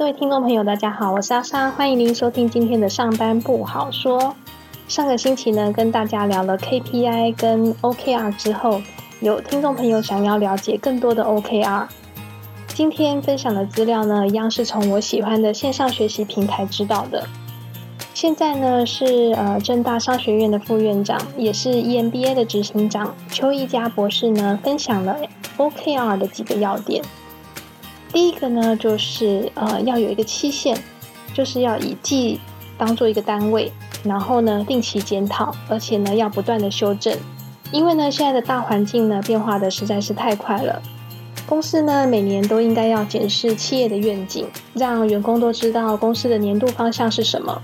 各位听众朋友，大家好，我是阿莎，欢迎您收听今天的上班不好说。上个星期呢，跟大家聊了 KPI 跟 OKR 之后，有听众朋友想要了解更多的 OKR。今天分享的资料呢，一样是从我喜欢的线上学习平台知道的。现在呢，是呃正大商学院的副院长，也是 EMBA 的执行长邱一佳博士呢，分享了 OKR 的几个要点。第一个呢，就是呃要有一个期限，就是要以季当做一个单位。然后呢，定期检讨，而且呢，要不断的修正，因为呢，现在的大环境呢，变化的实在是太快了。公司呢，每年都应该要检视企业的愿景，让员工都知道公司的年度方向是什么，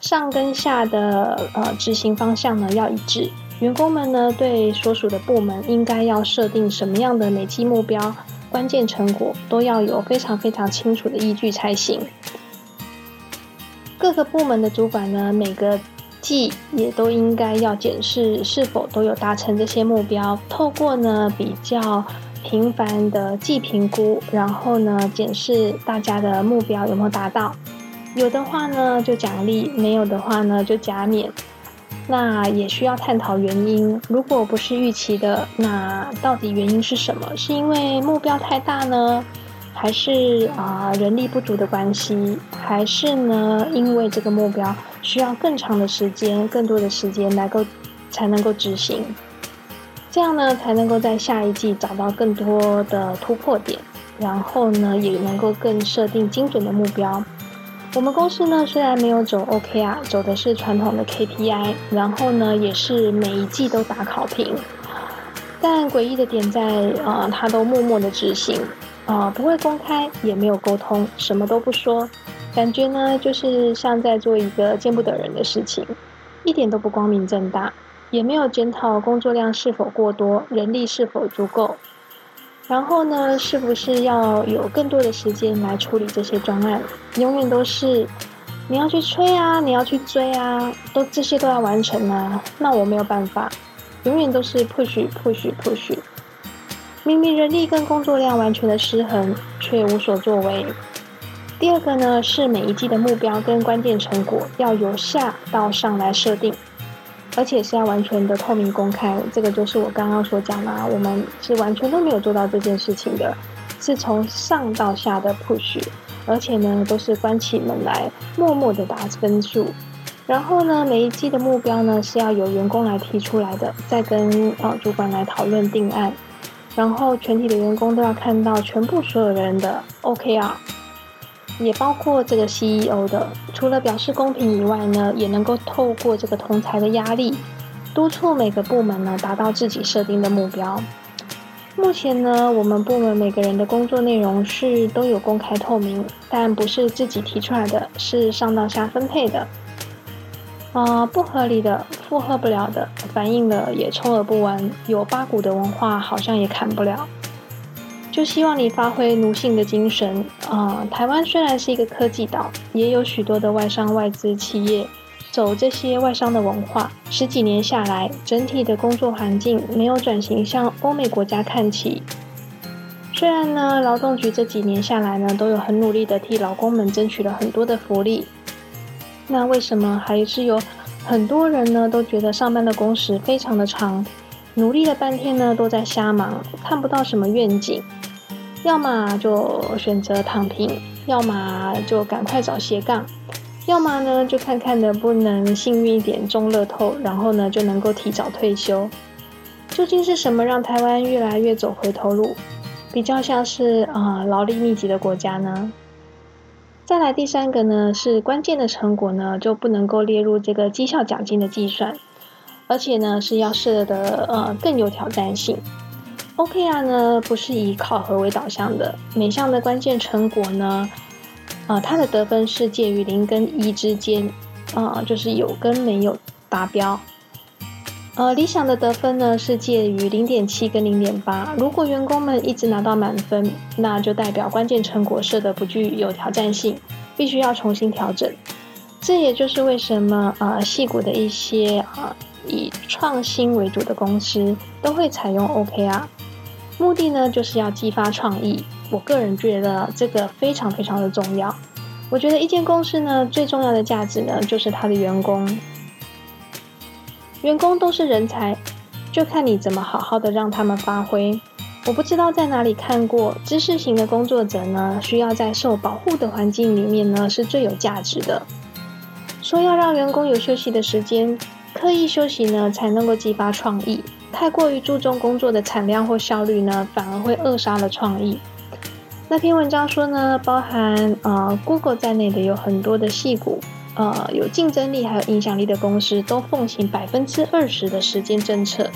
上跟下的呃执行方向呢要一致。员工们呢，对所属的部门应该要设定什么样的每季目标、关键成果，都要有非常非常清楚的依据才行。各个部门的主管呢，每个季也都应该要检视是否都有达成这些目标。透过呢比较频繁的季评估，然后呢检视大家的目标有没有达到。有的话呢就奖励，没有的话呢就加冕。那也需要探讨原因。如果不是预期的，那到底原因是什么？是因为目标太大呢？还是啊人力不足的关系，还是呢因为这个目标需要更长的时间、更多的时间来够才能够执行，这样呢才能够在下一季找到更多的突破点，然后呢也能够更设定精准的目标。我们公司呢虽然没有走 OKR，走的是传统的 KPI，然后呢也是每一季都打考评，但诡异的点在啊，他都默默的执行。啊，不会公开，也没有沟通，什么都不说，感觉呢就是像在做一个见不得人的事情，一点都不光明正大，也没有检讨工作量是否过多，人力是否足够，然后呢，是不是要有更多的时间来处理这些专案？永远都是你要去催啊，你要去追啊，都这些都要完成啊，那我没有办法，永远都是 push push push。明明人力跟工作量完全的失衡，却无所作为。第二个呢，是每一季的目标跟关键成果要由下到上来设定，而且是要完全的透明公开。这个就是我刚刚所讲的，我们是完全都没有做到这件事情的，是从上到下的 push，而且呢都是关起门来默默的打分数。然后呢，每一季的目标呢是要由员工来提出来的，再跟呃主管来讨论定案。然后全体的员工都要看到全部所有人的 OKR，也包括这个 CEO 的。除了表示公平以外呢，也能够透过这个同才的压力，督促每个部门呢达到自己设定的目标。目前呢，我们部门每个人的工作内容是都有公开透明，但不是自己提出来的，是上到下分配的。啊，不合理的、负荷不了的，反映的也充耳不闻。有八股的文化好像也砍不了。就希望你发挥奴性的精神啊！台湾虽然是一个科技岛，也有许多的外商外资企业走这些外商的文化。十几年下来，整体的工作环境没有转型向欧美国家看齐。虽然呢，劳动局这几年下来呢，都有很努力的替劳工们争取了很多的福利。那为什么还是有很多人呢？都觉得上班的工时非常的长，努力了半天呢，都在瞎忙，看不到什么愿景，要么就选择躺平，要么就赶快找斜杠，要么呢就看看能不能幸运一点中乐透，然后呢就能够提早退休。究竟是什么让台湾越来越走回头路？比较像是啊劳力密集的国家呢？再来第三个呢，是关键的成果呢就不能够列入这个绩效奖金的计算，而且呢是要设的呃更有挑战性。OKR 呢不是以考核为导向的，每项的关键成果呢，呃它的得分是介于零跟一之间，啊就是有跟没有达标。呃，理想的得分呢是介于零点七跟零点八。如果员工们一直拿到满分，那就代表关键成果设的不具有挑战性，必须要重新调整。这也就是为什么呃，细股的一些啊以创新为主的公司都会采用 OKR。目的呢就是要激发创意。我个人觉得这个非常非常的重要。我觉得一间公司呢最重要的价值呢就是它的员工，员工都是人才，就看你怎么好好的让他们发挥。我不知道在哪里看过，知识型的工作者呢需要在受保护的环境里面呢是最有价值的。说要让员工有休息的时间，刻意休息呢才能够激发创意。太过于注重工作的产量或效率呢，反而会扼杀了创意。那篇文章说呢，包含呃 Google 在内的有很多的细股，呃有竞争力还有影响力的公司，都奉行百分之二十的时间政策，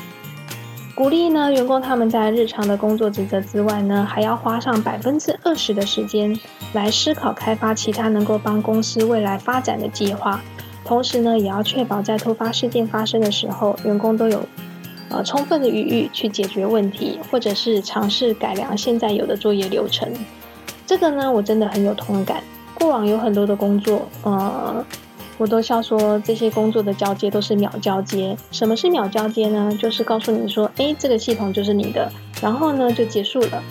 鼓励呢员工他们在日常的工作职责之外呢，还要花上百分之二十的时间来思考开发其他能够帮公司未来发展的计划，同时呢，也要确保在突发事件发生的时候，员工都有。呃，充分的余裕去解决问题，或者是尝试改良现在有的作业流程。这个呢，我真的很有同感。过往有很多的工作，呃，我都笑说这些工作的交接都是秒交接。什么是秒交接呢？就是告诉你说，哎，这个系统就是你的，然后呢就结束了。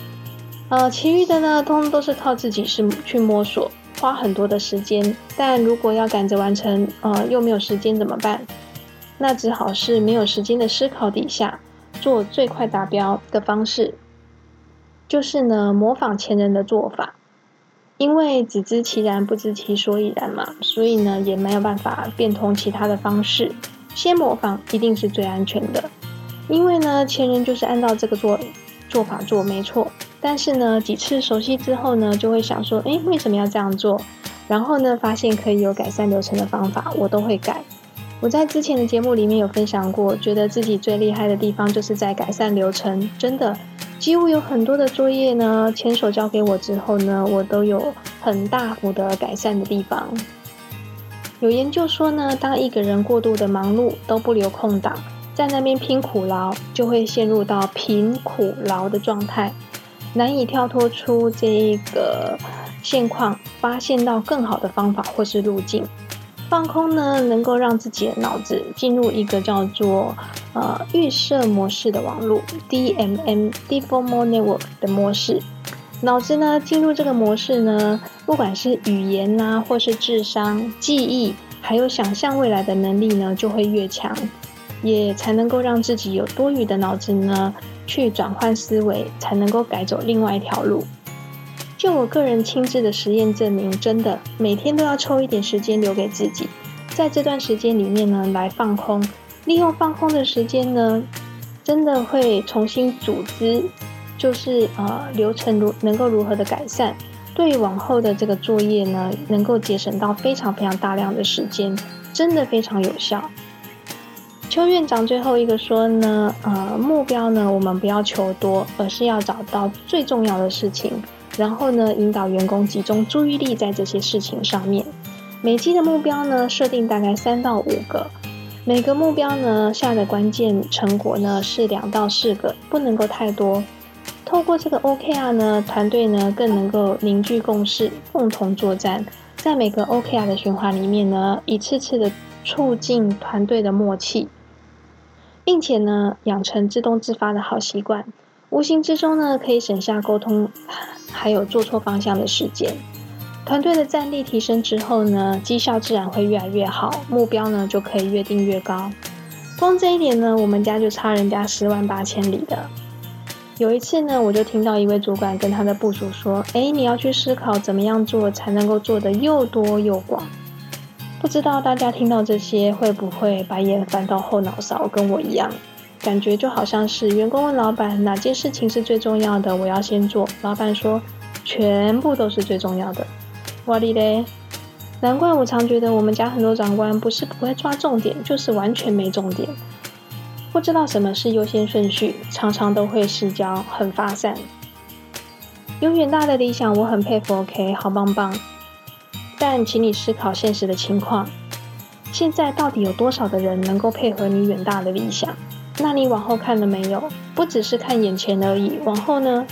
呃，其余的呢，通通都是靠自己是去摸索，花很多的时间。但如果要赶着完成，呃，又没有时间怎么办？那只好是没有时间的思考底下做最快达标的方式，就是呢模仿前人的做法，因为只知其然不知其所以然嘛，所以呢也没有办法变通其他的方式，先模仿一定是最安全的，因为呢前人就是按照这个做做法做没错，但是呢几次熟悉之后呢就会想说，诶，为什么要这样做？然后呢发现可以有改善流程的方法，我都会改。我在之前的节目里面有分享过，觉得自己最厉害的地方就是在改善流程。真的，几乎有很多的作业呢，牵手交给我之后呢，我都有很大幅的改善的地方。有研究说呢，当一个人过度的忙碌，都不留空档，在那边拼苦劳，就会陷入到贫苦劳的状态，难以跳脱出这一个现况，发现到更好的方法或是路径。放空呢，能够让自己的脑子进入一个叫做呃预设模式的网络 （DMM，Default Mode Network） 的模式。脑子呢进入这个模式呢，不管是语言呐，或是智商、记忆，还有想象未来的能力呢，就会越强，也才能够让自己有多余的脑子呢，去转换思维，才能够改走另外一条路。就我个人亲自的实验证明，真的每天都要抽一点时间留给自己，在这段时间里面呢，来放空，利用放空的时间呢，真的会重新组织，就是呃流程如能够如何的改善，对往后的这个作业呢，能够节省到非常非常大量的时间，真的非常有效。邱院长最后一个说呢，呃，目标呢，我们不要求多，而是要找到最重要的事情。然后呢，引导员工集中注意力在这些事情上面。每季的目标呢，设定大概三到五个。每个目标呢，下的关键成果呢是两到四个，不能够太多。透过这个 OKR 呢，团队呢更能够凝聚共识，共同作战。在每个 OKR 的循环里面呢，一次次的促进团队的默契，并且呢，养成自动自发的好习惯。无形之中呢，可以省下沟通还有做错方向的时间。团队的战力提升之后呢，绩效自然会越来越好，目标呢就可以越定越高。光这一点呢，我们家就差人家十万八千里的。有一次呢，我就听到一位主管跟他的部属说：“哎，你要去思考怎么样做才能够做得又多又广。”不知道大家听到这些会不会白眼翻到后脑勺，跟我一样？感觉就好像是员工问老板哪件事情是最重要的，我要先做。老板说全部都是最重要的。哇哩嘞！难怪我常觉得我们家很多长官不是不会抓重点，就是完全没重点，不知道什么是优先顺序，常常都会失焦，很发散。有远大的理想，我很佩服。OK，好棒棒。但请你思考现实的情况，现在到底有多少的人能够配合你远大的理想？那你往后看了没有？不只是看眼前而已，往后呢？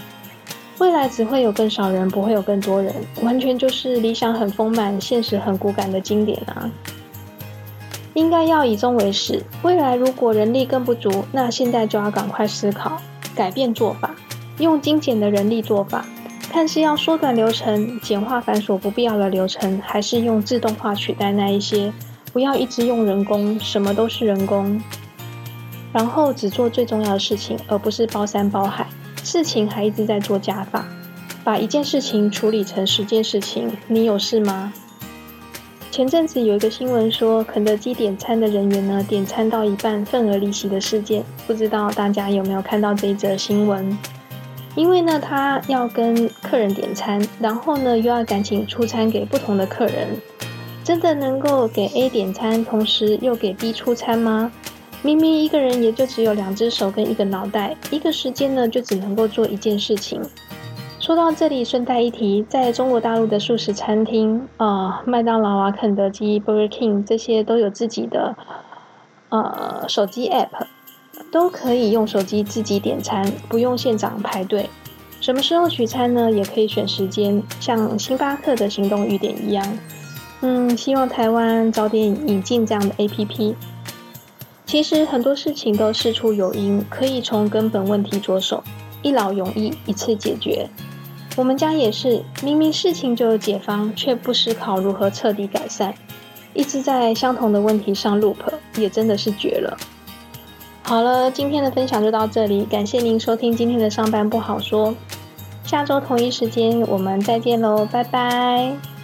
未来只会有更少人，不会有更多人，完全就是理想很丰满，现实很骨感的经典啊！应该要以终为始。未来如果人力更不足，那现在就要赶快思考，改变做法。用精简的人力做法，看是要缩短流程、简化繁琐不必要的流程，还是用自动化取代那一些，不要一直用人工，什么都是人工，然后只做最重要的事情，而不是包山包海，事情还一直在做加法，把一件事情处理成十件事情，你有事吗？前阵子有一个新闻说，肯德基点餐的人员呢，点餐到一半份额离席的事件，不知道大家有没有看到这一则新闻？因为呢，他要跟客人点餐，然后呢又要赶紧出餐给不同的客人，真的能够给 A 点餐，同时又给 B 出餐吗？明明一个人也就只有两只手跟一个脑袋，一个时间呢就只能够做一件事情。说到这里，顺带一提，在中国大陆的素食餐厅，呃，麦当劳啊、肯德基、Burger King 这些都有自己的呃手机 App，都可以用手机自己点餐，不用现场排队。什么时候取餐呢？也可以选时间，像星巴克的行动预点一样。嗯，希望台湾早点引进这样的 APP。其实很多事情都事出有因，可以从根本问题着手，一劳永逸，一次解决。我们家也是，明明事情就有解方，却不思考如何彻底改善，一直在相同的问题上 loop，也真的是绝了。好了，今天的分享就到这里，感谢您收听今天的上班不好说，下周同一时间我们再见喽，拜拜。